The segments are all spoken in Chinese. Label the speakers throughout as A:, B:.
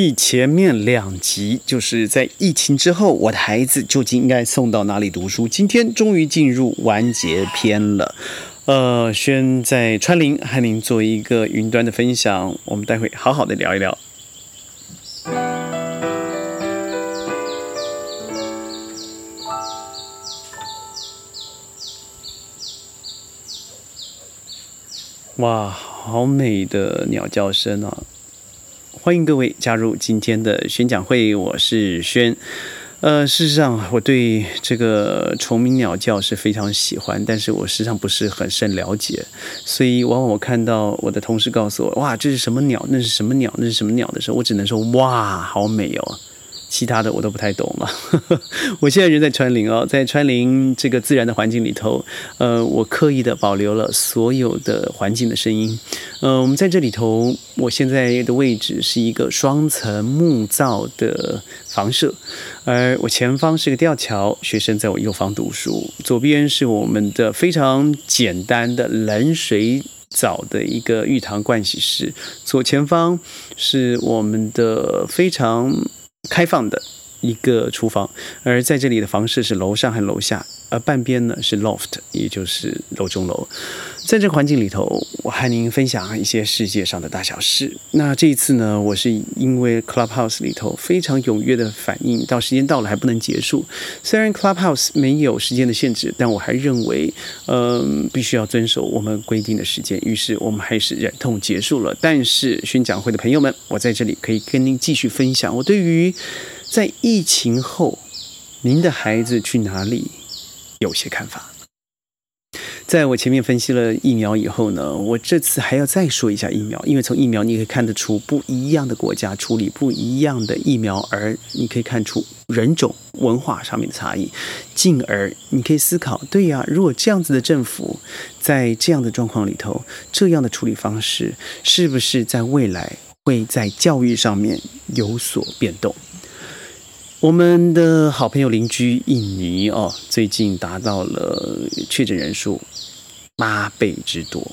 A: 继前面两集，就是在疫情之后，我的孩子究竟应该送到哪里读书？今天终于进入完结篇了。呃，轩在川林和您做一个云端的分享，我们待会好好的聊一聊。哇，好美的鸟叫声啊！欢迎各位加入今天的宣讲会，我是轩。呃，事实上，我对这个虫鸣鸟叫是非常喜欢，但是我实际上不是很甚了解，所以往往我看到我的同事告诉我，哇，这是什么鸟？那是什么鸟？那是什么鸟的时候，我只能说，哇，好美哦。其他的我都不太懂了。我现在人在川林哦，在川林这个自然的环境里头，呃，我刻意的保留了所有的环境的声音。呃，我们在这里头，我现在的位置是一个双层木造的房舍，而我前方是个吊桥，学生在我右方读书，左边是我们的非常简单的冷水澡的一个浴堂盥洗室，左前方是我们的非常。开放的一个厨房，而在这里的房室是楼上和楼下，而半边呢是 loft，也就是楼中楼。在这环境里头，我和您分享一些世界上的大小事。那这一次呢，我是因为 Clubhouse 里头非常踊跃的反应，到时间到了还不能结束。虽然 Clubhouse 没有时间的限制，但我还认为，嗯，必须要遵守我们规定的时间。于是我们还是忍痛结束了。但是宣讲会的朋友们，我在这里可以跟您继续分享我对于在疫情后您的孩子去哪里有些看法。在我前面分析了疫苗以后呢，我这次还要再说一下疫苗，因为从疫苗你可以看得出不一样的国家处理不一样的疫苗，而你可以看出人种文化上面的差异，进而你可以思考，对呀，如果这样子的政府在这样的状况里头，这样的处理方式是不是在未来会在教育上面有所变动？我们的好朋友邻居印尼哦，最近达到了确诊人数。八倍之多，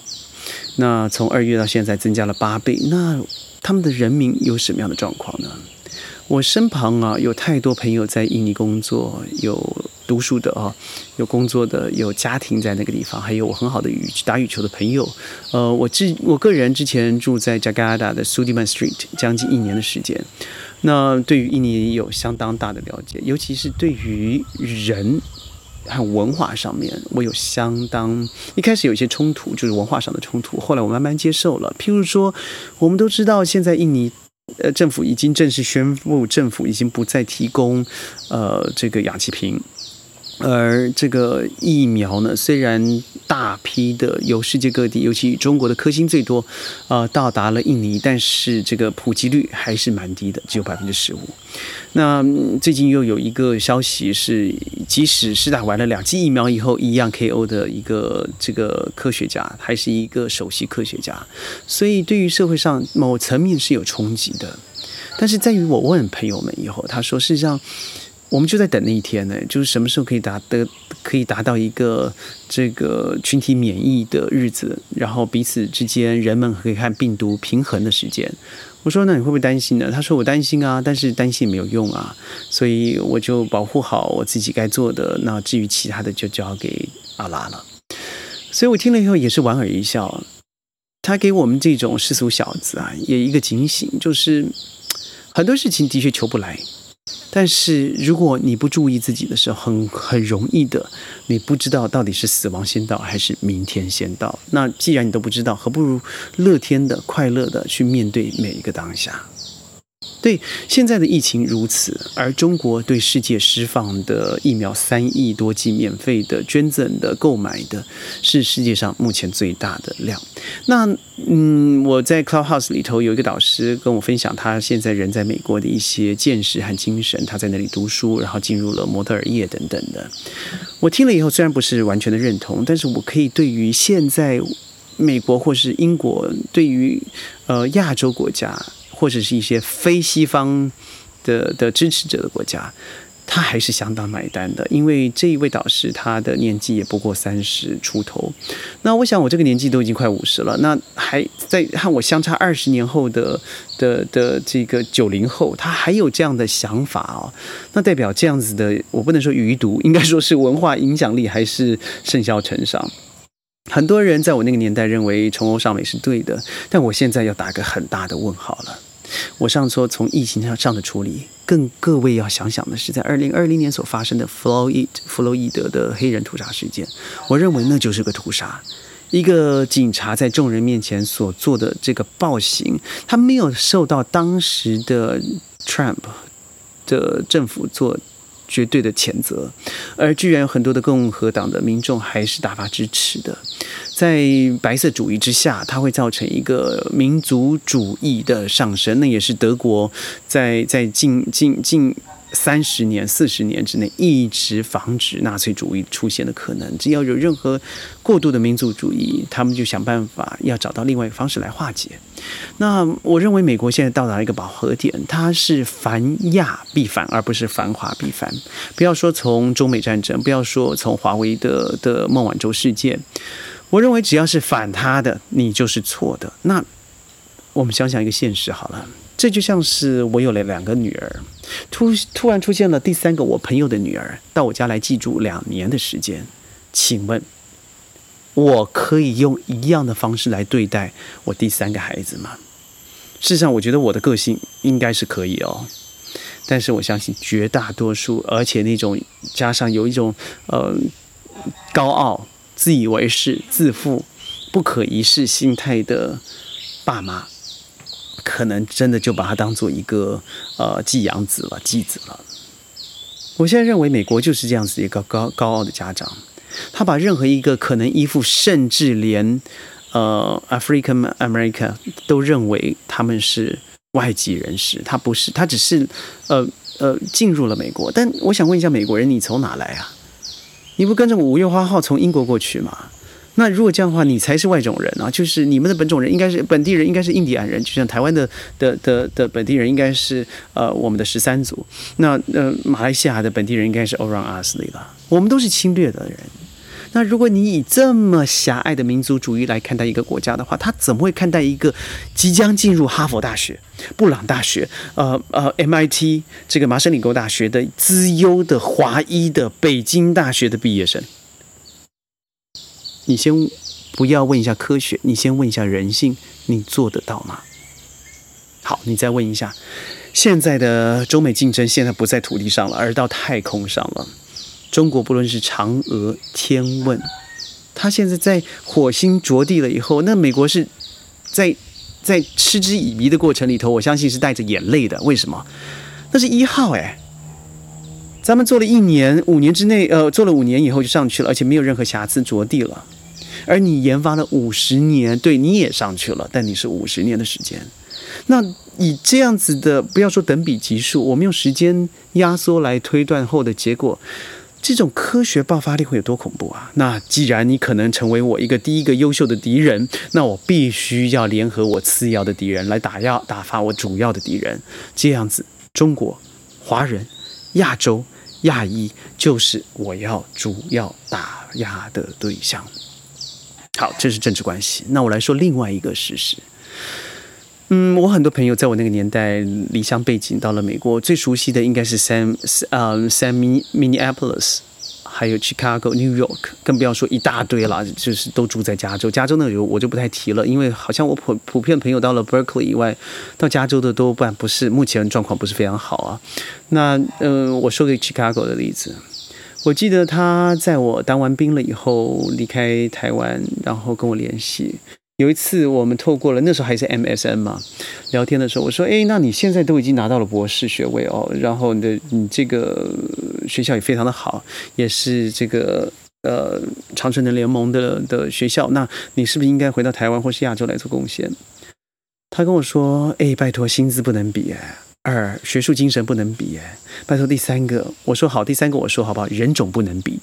A: 那从二月到现在增加了八倍，那他们的人民有什么样的状况呢？我身旁啊有太多朋友在印尼工作，有读书的啊，有工作的，有家庭在那个地方，还有我很好的羽打羽球的朋友。呃，我之我个人之前住在加加达的 Sudiman Street 将近一年的时间，那对于印尼有相当大的了解，尤其是对于人。还有文化上面，我有相当一开始有一些冲突，就是文化上的冲突。后来我慢慢接受了。譬如说，我们都知道，现在印尼呃政府已经正式宣布，政府已经不再提供呃这个氧气瓶。而这个疫苗呢，虽然大批的由世界各地，尤其中国的科兴最多，呃，到达了印尼，但是这个普及率还是蛮低的，只有百分之十五。那最近又有一个消息是，即使是打完了两剂疫苗以后，一样 KO 的一个这个科学家，还是一个首席科学家，所以对于社会上某层面是有冲击的。但是在于我问朋友们以后，他说，事实上。我们就在等那一天呢，就是什么时候可以达得可以达到一个这个群体免疫的日子，然后彼此之间人们可以看病毒平衡的时间。我说那你会不会担心呢？他说我担心啊，但是担心也没有用啊，所以我就保护好我自己该做的。那至于其他的就交给阿拉了。所以我听了以后也是莞尔一笑。他给我们这种世俗小子啊，也一个警醒，就是很多事情的确求不来。但是如果你不注意自己的时候，很很容易的，你不知道到底是死亡先到还是明天先到。那既然你都不知道，何不如乐天的、快乐的去面对每一个当下。对现在的疫情如此，而中国对世界释放的疫苗三亿多剂免费的捐赠的购买的，是世界上目前最大的量。那嗯，我在 Clubhouse 里头有一个导师跟我分享，他现在人在美国的一些见识和精神，他在那里读书，然后进入了模特儿业等等的。我听了以后，虽然不是完全的认同，但是我可以对于现在美国或是英国，对于呃亚洲国家。或者是一些非西方的的支持者的国家，他还是相当买单的，因为这一位导师他的年纪也不过三十出头。那我想我这个年纪都已经快五十了，那还在和我相差二十年后的的的这个九零后，他还有这样的想法哦，那代表这样子的，我不能说余毒，应该说是文化影响力还是甚嚣尘上。很多人在我那个年代认为崇欧尚美是对的，但我现在要打个很大的问号了。我上说从疫情上上的处理，更各位要想想的是，在二零二零年所发生的弗洛伊弗洛伊德的黑人屠杀事件，我认为那就是个屠杀，一个警察在众人面前所做的这个暴行，他没有受到当时的 Trump 的政府做。绝对的谴责，而居然有很多的共和党的民众还是大发支持的，在白色主义之下，它会造成一个民族主义的上升，那也是德国在在近近近。三十年、四十年之内，一直防止纳粹主义出现的可能。只要有任何过度的民族主义，他们就想办法要找到另外一个方式来化解。那我认为美国现在到达一个饱和点，它是反亚必反，而不是反华必反。不要说从中美战争，不要说从华为的的孟晚舟事件，我认为只要是反他的，你就是错的。那我们想想一个现实好了。这就像是我有了两个女儿，突突然出现了第三个我朋友的女儿到我家来寄住两年的时间，请问，我可以用一样的方式来对待我第三个孩子吗？事实上，我觉得我的个性应该是可以哦，但是我相信绝大多数，而且那种加上有一种呃高傲、自以为是、自负、不可一世心态的爸妈。可能真的就把他当做一个呃寄养子了、继子了。我现在认为美国就是这样子一个高高傲的家长，他把任何一个可能依附，甚至连呃 African America 都认为他们是外籍人士，他不是，他只是呃呃进入了美国。但我想问一下美国人，你从哪来啊？你不跟着五月花号从英国过去吗？那如果这样的话，你才是外种人啊！就是你们的本种人应该是本地人，应该是印第安人，就像台湾的的的的本地人应该是呃我们的十三族。那呃马来西亚的本地人应该是 Orang Asli 了。我们都是侵略的人。那如果你以这么狭隘的民族主义来看待一个国家的话，他怎么会看待一个即将进入哈佛大学、布朗大学、呃呃 MIT 这个麻省理工大学的资优的华裔的北京大学的毕业生？你先不要问一下科学，你先问一下人性，你做得到吗？好，你再问一下，现在的中美竞争现在不在土地上了，而到太空上了。中国不论是嫦娥、天问，它现在在火星着地了以后，那美国是在在嗤之以鼻的过程里头，我相信是带着眼泪的。为什么？那是一号哎，咱们做了一年，五年之内，呃，做了五年以后就上去了，而且没有任何瑕疵，着地了。而你研发了五十年，对你也上去了，但你是五十年的时间。那以这样子的，不要说等比级数，我们用时间压缩来推断后的结果，这种科学爆发力会有多恐怖啊？那既然你可能成为我一个第一个优秀的敌人，那我必须要联合我次要的敌人来打压、打发我主要的敌人。这样子，中国、华人、亚洲、亚裔就是我要主要打压的对象。好，这是政治关系。那我来说另外一个事实。嗯，我很多朋友在我那个年代离乡背景到了美国，最熟悉的应该是 Sam，呃，Sam Minneapolis，还有 Chicago、New York，更不要说一大堆了，就是都住在加州。加州那我就不太提了，因为好像我普普遍朋友到了 Berkeley 以外，到加州的多半不是目前状况不是非常好啊。那嗯，我说个 Chicago 的例子。我记得他在我当完兵了以后离开台湾，然后跟我联系。有一次我们透过了那时候还是 MSN 嘛，聊天的时候我说：“哎，那你现在都已经拿到了博士学位哦，然后你的你这个学校也非常的好，也是这个呃长城的联盟的的学校，那你是不是应该回到台湾或是亚洲来做贡献？”他跟我说：“哎，拜托，薪资不能比哎。”二学术精神不能比哎，拜托第三个我说好，第三个我说好不好？人种不能比。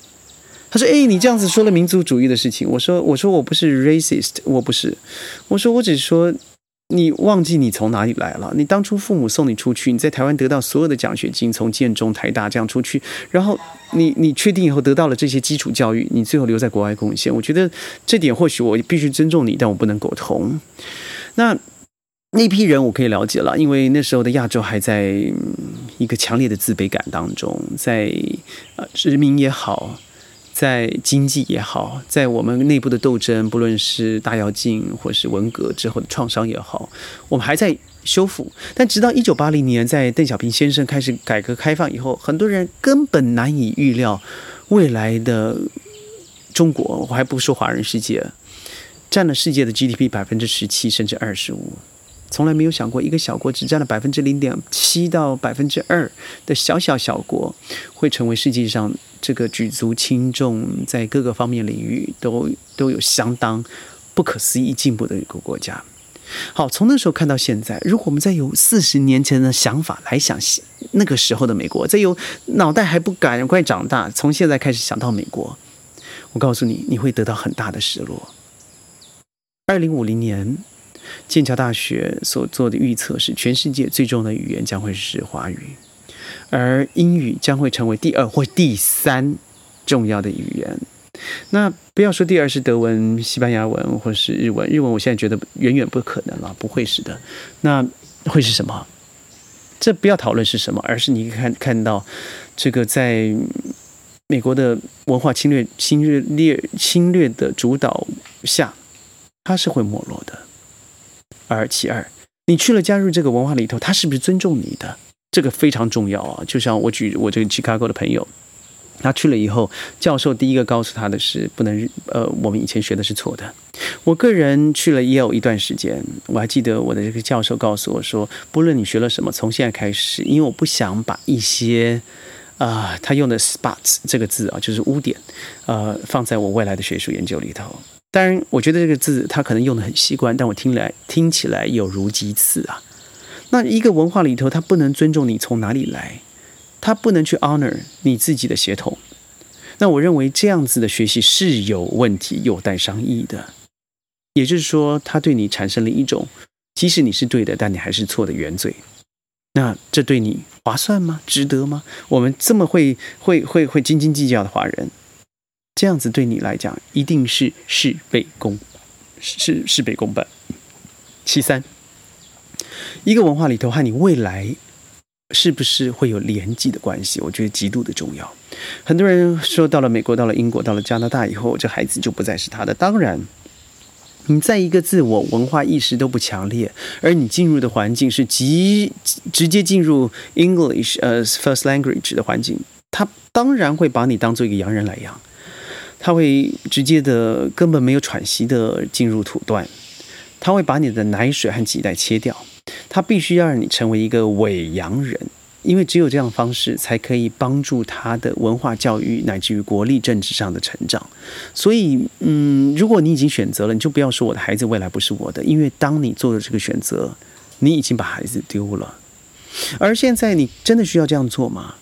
A: 他说哎，你这样子说了民族主义的事情。我说我说我不是 racist，我不是。我说我只说你忘记你从哪里来了？你当初父母送你出去，你在台湾得到所有的奖学金，从建中、台大这样出去，然后你你确定以后得到了这些基础教育，你最后留在国外贡献，我觉得这点或许我必须尊重你，但我不能苟同。那那批人我可以了解了，因为那时候的亚洲还在一个强烈的自卑感当中，在呃殖民也好。在经济也好，在我们内部的斗争，不论是大跃进或是文革之后的创伤也好，我们还在修复。但直到一九八零年，在邓小平先生开始改革开放以后，很多人根本难以预料未来的中国，我还不说华人世界，占了世界的 GDP 百分之十七甚至二十五。从来没有想过，一个小国只占了百分之零点七到百分之二的小小小国，会成为世界上这个举足轻重，在各个方面领域都都有相当不可思议进步的一个国家。好，从那时候看到现在，如果我们再有四十年前的想法来想那个时候的美国，再有脑袋还不赶快长大，从现在开始想到美国，我告诉你，你会得到很大的失落。二零五零年。剑桥大学所做的预测是，全世界最重要的语言将会是华语，而英语将会成为第二或第三重要的语言。那不要说第二是德文、西班牙文或是日文，日文我现在觉得远远不可能了，不会是的。那会是什么？这不要讨论是什么，而是你看看到这个在美国的文化侵略、侵略、侵略的主导下，它是会没落的。而其二，你去了加入这个文化里头，他是不是尊重你的？这个非常重要啊！就像我举我这个 Chicago 的朋友，他去了以后，教授第一个告诉他的是，不能呃，我们以前学的是错的。我个人去了也有一段时间，我还记得我的这个教授告诉我说，不论你学了什么，从现在开始，因为我不想把一些啊，他用的 spots 这个字啊，就是污点，呃，放在我未来的学术研究里头。当然，我觉得这个字他可能用的很习惯，但我听来听起来有如鸡刺啊。那一个文化里头，他不能尊重你从哪里来，他不能去 honor 你自己的血统。那我认为这样子的学习是有问题，有待商议的。也就是说，他对你产生了一种，即使你是对的，但你还是错的原罪。那这对你划算吗？值得吗？我们这么会会会会斤斤计较的华人。这样子对你来讲，一定是事倍功，事事倍功半。其三，一个文化里头和你未来是不是会有连继的关系？我觉得极度的重要。很多人说，到了美国、到了英国、到了加拿大以后，这孩子就不再是他的。当然，你在一个自我文化意识都不强烈，而你进入的环境是极直接进入 English 呃 first language 的环境，他当然会把你当做一个洋人来养。他会直接的、根本没有喘息的进入土段，他会把你的奶水和脐带切掉，他必须要让你成为一个伪洋人，因为只有这样方式才可以帮助他的文化教育乃至于国力政治上的成长。所以，嗯，如果你已经选择了，你就不要说我的孩子未来不是我的，因为当你做了这个选择，你已经把孩子丢了。而现在，你真的需要这样做吗？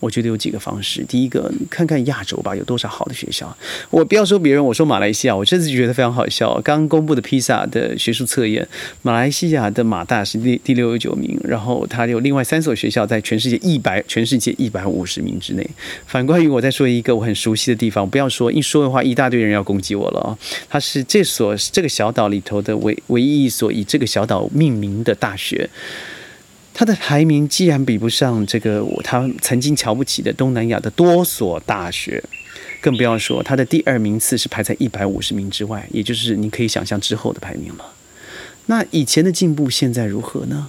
A: 我觉得有几个方式。第一个，看看亚洲吧，有多少好的学校。我不要说别人，我说马来西亚，我这次觉得非常好笑。刚公布的披萨的学术测验，马来西亚的马大是第第六十九名，然后它有另外三所学校在全世界一百全世界一百五十名之内。反观于我再说一个我很熟悉的地方，不要说一说的话，一大堆人要攻击我了啊！它是这所这个小岛里头的唯唯一一所以这个小岛命名的大学。它的排名既然比不上这个我他曾经瞧不起的东南亚的多所大学，更不要说它的第二名次是排在一百五十名之外，也就是你可以想象之后的排名了。那以前的进步现在如何呢？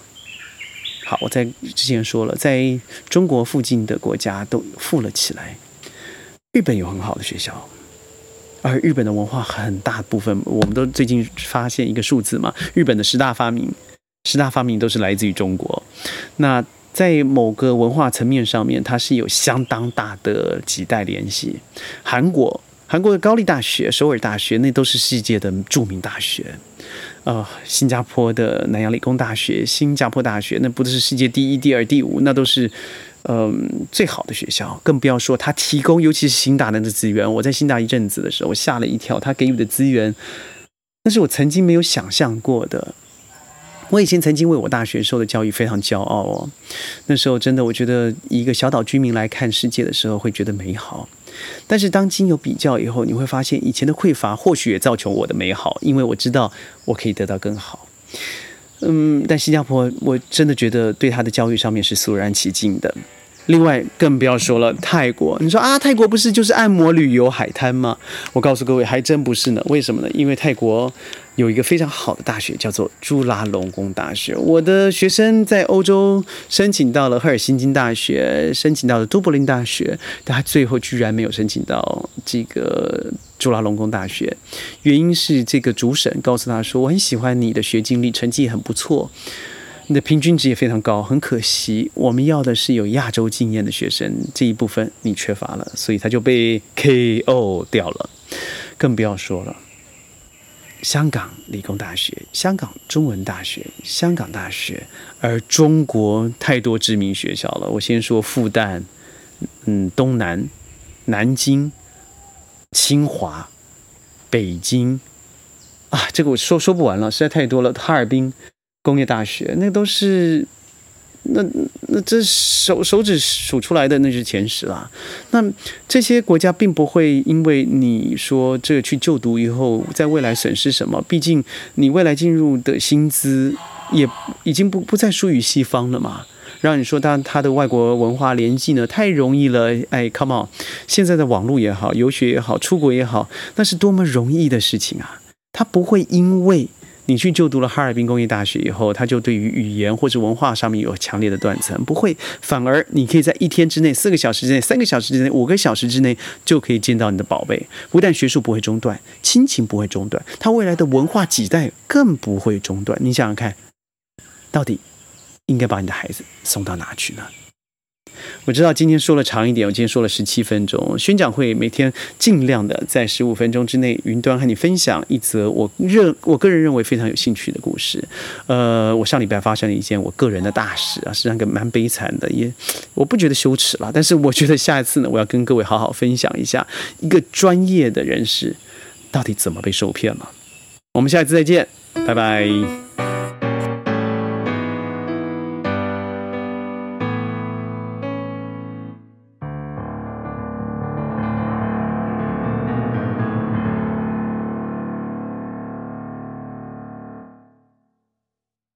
A: 好，我在之前说了，在中国附近的国家都富了起来。日本有很好的学校，而日本的文化很大部分，我们都最近发现一个数字嘛，日本的十大发明。十大发明都是来自于中国，那在某个文化层面上面，它是有相当大的几代联系。韩国，韩国的高丽大学、首尔大学，那都是世界的著名大学。呃，新加坡的南洋理工大学、新加坡大学，那不都是世界第一、第二、第五，那都是嗯最好的学校。更不要说他提供，尤其是新大的资源。我在新大一阵子的时候，我吓了一跳，他给予的资源，那是我曾经没有想象过的。我以前曾经为我大学受的教育非常骄傲哦，那时候真的我觉得一个小岛居民来看世界的时候会觉得美好，但是当今有比较以后，你会发现以前的匮乏或许也造就我的美好，因为我知道我可以得到更好。嗯，但新加坡我真的觉得对他的教育上面是肃然起敬的。另外，更不要说了泰国。你说啊，泰国不是就是按摩、旅游、海滩吗？我告诉各位，还真不是呢。为什么呢？因为泰国有一个非常好的大学，叫做朱拉隆功大学。我的学生在欧洲申请到了赫尔辛基大学，申请到了都柏林大学，但他最后居然没有申请到这个朱拉隆功大学。原因是这个主审告诉他说：“我很喜欢你的学经历，成绩很不错。”你的平均值也非常高，很可惜，我们要的是有亚洲经验的学生，这一部分你缺乏了，所以他就被 KO 掉了。更不要说了，香港理工大学、香港中文大学、香港大学，而中国太多知名学校了。我先说复旦，嗯，东南、南京、清华、北京，啊，这个我说说不完了，实在太多了。哈尔滨。工业大学，那都是，那那这手手指数出来的那是前十啦。那这些国家并不会因为你说这去就读以后，在未来损失什么？毕竟你未来进入的薪资也已经不不再输于西方了嘛。让你说他他的外国文化联系呢，太容易了。哎，come on，现在的网络也好，游学也好，出国也好，那是多么容易的事情啊！他不会因为。你去就读了哈尔滨工业大学以后，他就对于语言或者文化上面有强烈的断层，不会，反而你可以在一天之内、四个小时之内、三个小时之内、五个小时之内就可以见到你的宝贝。不但学术不会中断，亲情不会中断，他未来的文化几代更不会中断。你想想看，到底应该把你的孩子送到哪去呢？我知道今天说了长一点，我今天说了十七分钟。宣讲会每天尽量的在十五分钟之内，云端和你分享一则我认我个人认为非常有兴趣的故事。呃，我上礼拜发生了一件我个人的大事啊，是那个蛮悲惨的，也我不觉得羞耻了，但是我觉得下一次呢，我要跟各位好好分享一下一个专业的人士到底怎么被受骗了。我们下一次再见，拜拜。